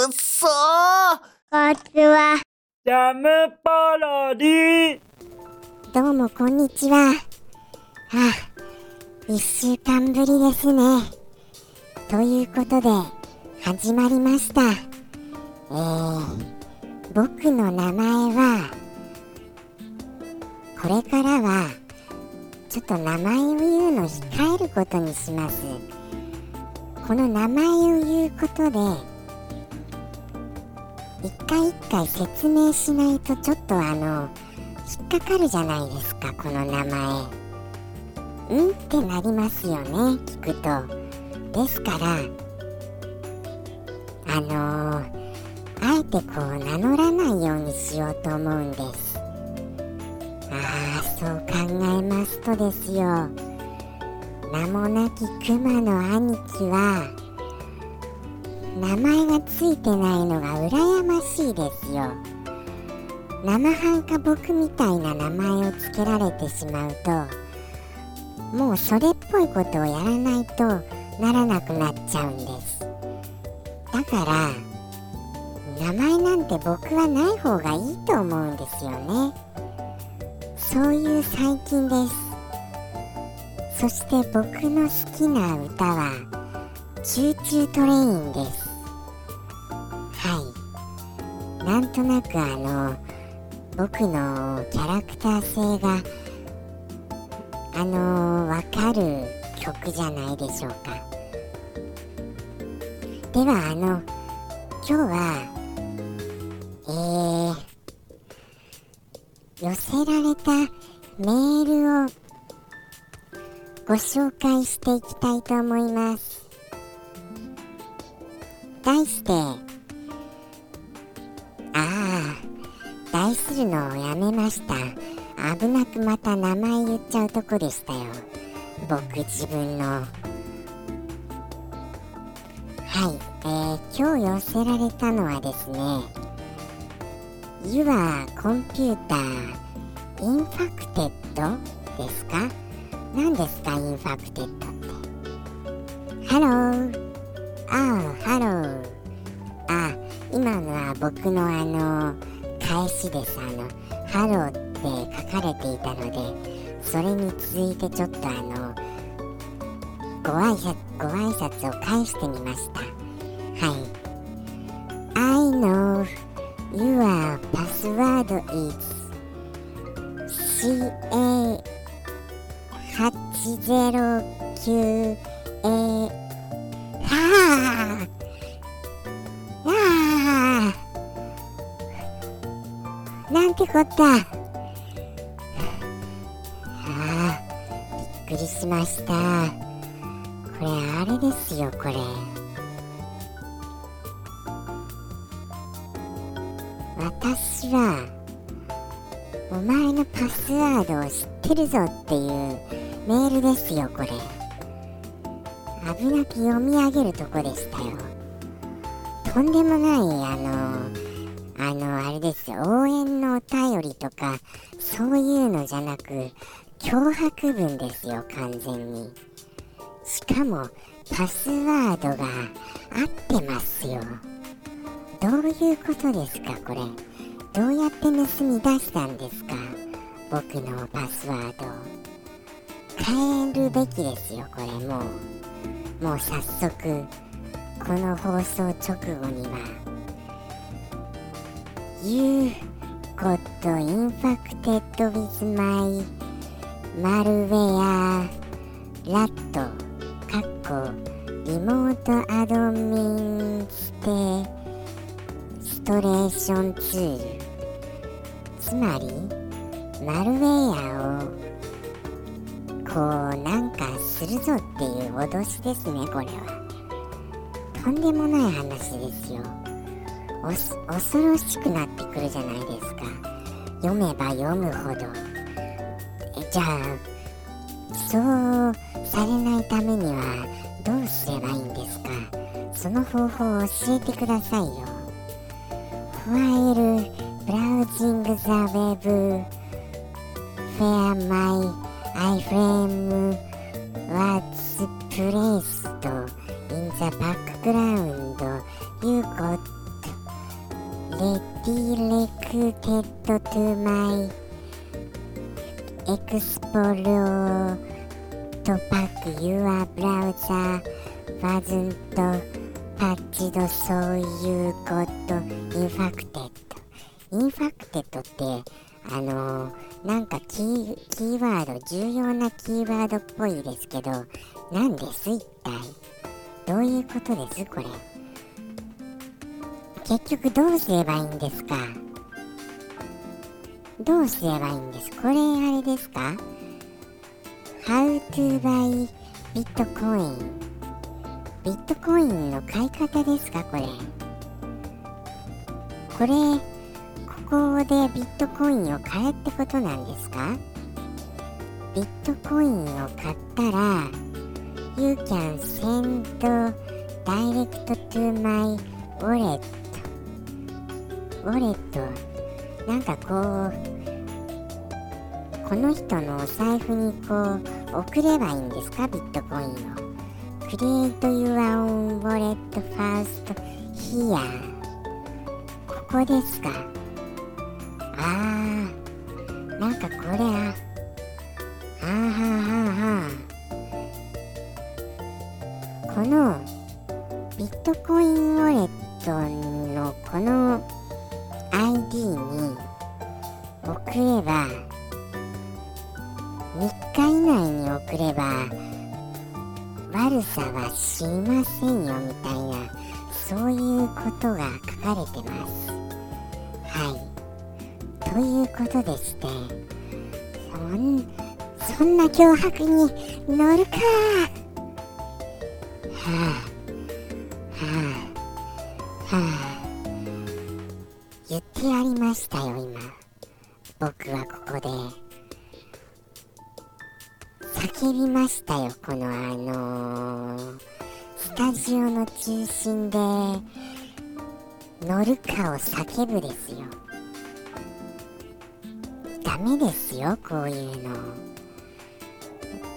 くっそーこんにちは。ジャムパロディどうもこんにちは。あ、一週間ぶりですね。ということで、始まりました。えー、僕の名前は、これからは、ちょっと名前を言うの控えることにします。この名前を言うことで、一回一回説明しないとちょっとあの、引っかかるじゃないですかこの名前。うん？ってなりますよね聞くと。ですからあのー、あえてこう名乗らないようにしようと思うんです。ああそう考えますとですよ。名もなき熊の兄貴は名前がついてないのが羨ましいですよ。生半可僕みたいな名前を付けられてしまうともうそれっぽいことをやらないとならなくなっちゃうんです。だから名前なんて僕はない方がいいと思うんですよね。そういう最近です。そして僕の好きな歌は「Choo Choo TRAIN」です。なんとなくあの僕のキャラクター性があのわかる曲じゃないでしょうか。ではあの今日はえー、寄せられたメールをご紹介していきたいと思います。題してるのをやめました。危なくまた名前言っちゃうとこでしたよ。僕自分の。はい。えー、今日寄せられたのはですね Your Computer Infected ですか？何ですか Infected って？ハローああハローあ今のは僕のあの返しです。あのハローって書かれていたのでそれに続いてちょっとあのご挨拶ご挨拶を返してみました。はい。I know your password is CA809A てこったああびっくりしました。これあれですよこれ。私はお前のパスワードを知ってるぞっていうメールですよこれ。危なく読み上げるとこでしたよ。とんでもないあのあのあれですよ。応援のお便りとかそういうのじゃなく脅迫文ですよ完全に。しかもパスワードが合ってますよ。どういうことですかこれ。どうやって盗み出したんですか僕のパスワード変えるべきですよこれもう。もう早速この放送直後には。You got infected with my malware rat かっこリモートアドミンステストレーションツール。つまりマルウェアをこうなんかするぞっていう脅しですねこれは。とんでもない話ですよ。恐ろしくなってくるじゃないですか。読めば読むほど。えじゃあそうされないためにはどうすればいいんですか？その方法を教えてくださいよ。 While browsing the web via my iframe was placed in the background you got redirected to my exploit pack your browser wasn't patched so you got infected infected ってあのー、なんかキーキーワード重要なキーワードっぽいですけど何です一体どういうことですこれ結局どうすればいいんですか？どうすればいいんです？これあれですか ?How to buy Bitcoin ビットコイン。の買い方ですか？これ。これここでビットコインを買えってことなんですか？ビットコインを買ったら You can send direct to my wallet ウォレットなんかこうこの人のお財布にこう送ればいいんですか？ビットコインを。Create your own wallet first here ここですか？あー。なんかこれああーはーはーはー。このビットコインウォレットのこのに送れば3日以内に送れば悪さはしませんよみたいな。そういうことが書かれてます。はい。ということでしてそんそんな脅迫に乗るか。はあ。はあ。はあ。ましたよ今僕はここで叫びましたよこのあのー、スタジオの中心で乗るかを叫ぶですよ。ダメですよこういうの。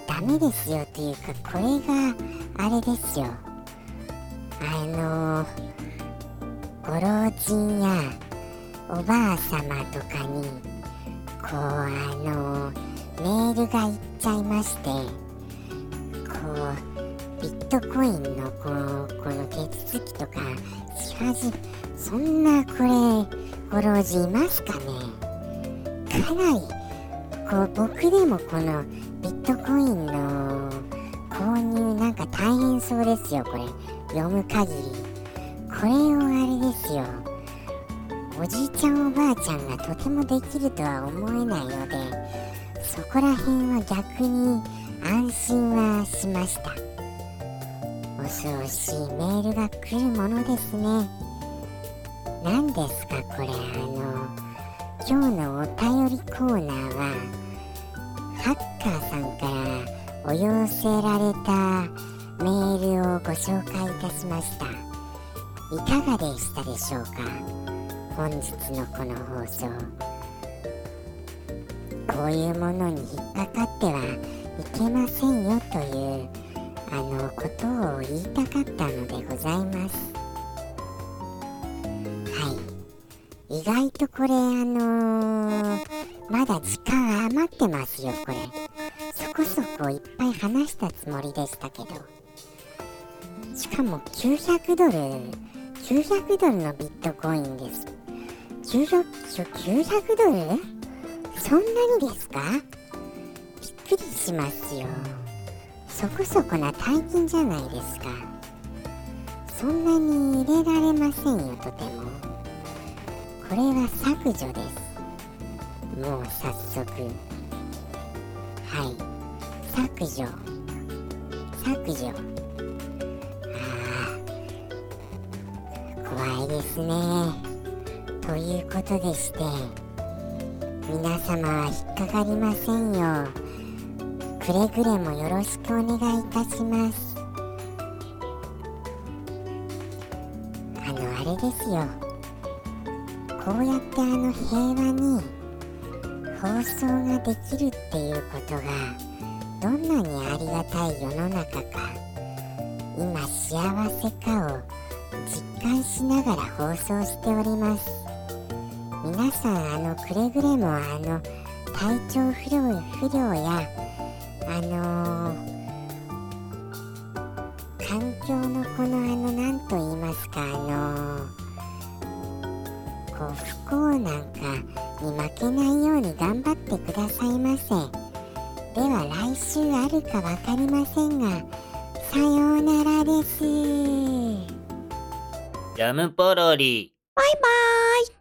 ダメですよっていうかこれがあれですよ。あのー、ご老人やおばあ様とかにこうあのメールがいっちゃいましてこうビットコインのこのこの手続きとかし始めそんなこれご老人いますかね。かなりこう僕でもこのビットコインの購入なんか大変そうですよこれ。読む限り。これをあれですよ。おじいちゃんおばあちゃんがとてもできるとは思えないのでそこら辺は逆に安心はしました。恐ろしいメールが来るものですね。何ですかこれあの今日のお便りコーナーはハッカーさんからお寄せられたメールをご紹介いたしました。いかがでしたでしょうか？本日のこの放送こういうものに引っかかってはいけませんよというあのことを言いたかったのでございます。はい。意外とこれあのー、まだ時間余ってますよこれ。そこそこいっぱい話したつもりでしたけど。しかも900ドル900ドルのビットコインです。900, 900ドルそんなにですか？びっくりしますよ。そこそこな大金じゃないですか。そんなに入れられませんよとても。これは削除です。もう早速。はい。削除。削除。ああ怖いですね。ということでして皆様は引っかかりませんよくれぐれもよろしくお願いいたします。あのあれですよ。こうやってあの平和に放送ができるっていうことがどんなにありがたい世の中か今幸せかを実感しながら放送してのくれぐれもあの体調不良不良やあのー環境のこのあの何と言いますかあのーこう不幸なんかに負けないように頑張ってくださいませでは来週あるか分かりませんがさようならですジャムポロリ。